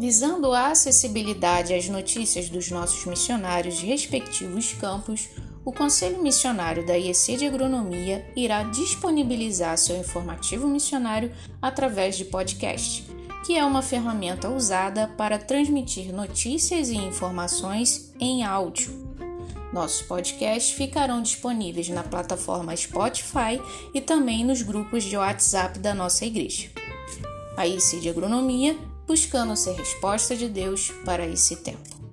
Visando a acessibilidade às notícias dos nossos missionários de respectivos campos, o Conselho Missionário da IEC de Agronomia irá disponibilizar seu informativo missionário através de podcast, que é uma ferramenta usada para transmitir notícias e informações em áudio. Nossos podcasts ficarão disponíveis na plataforma Spotify e também nos grupos de WhatsApp da nossa igreja. A IC de Agronomia buscando ser resposta de Deus para esse tempo.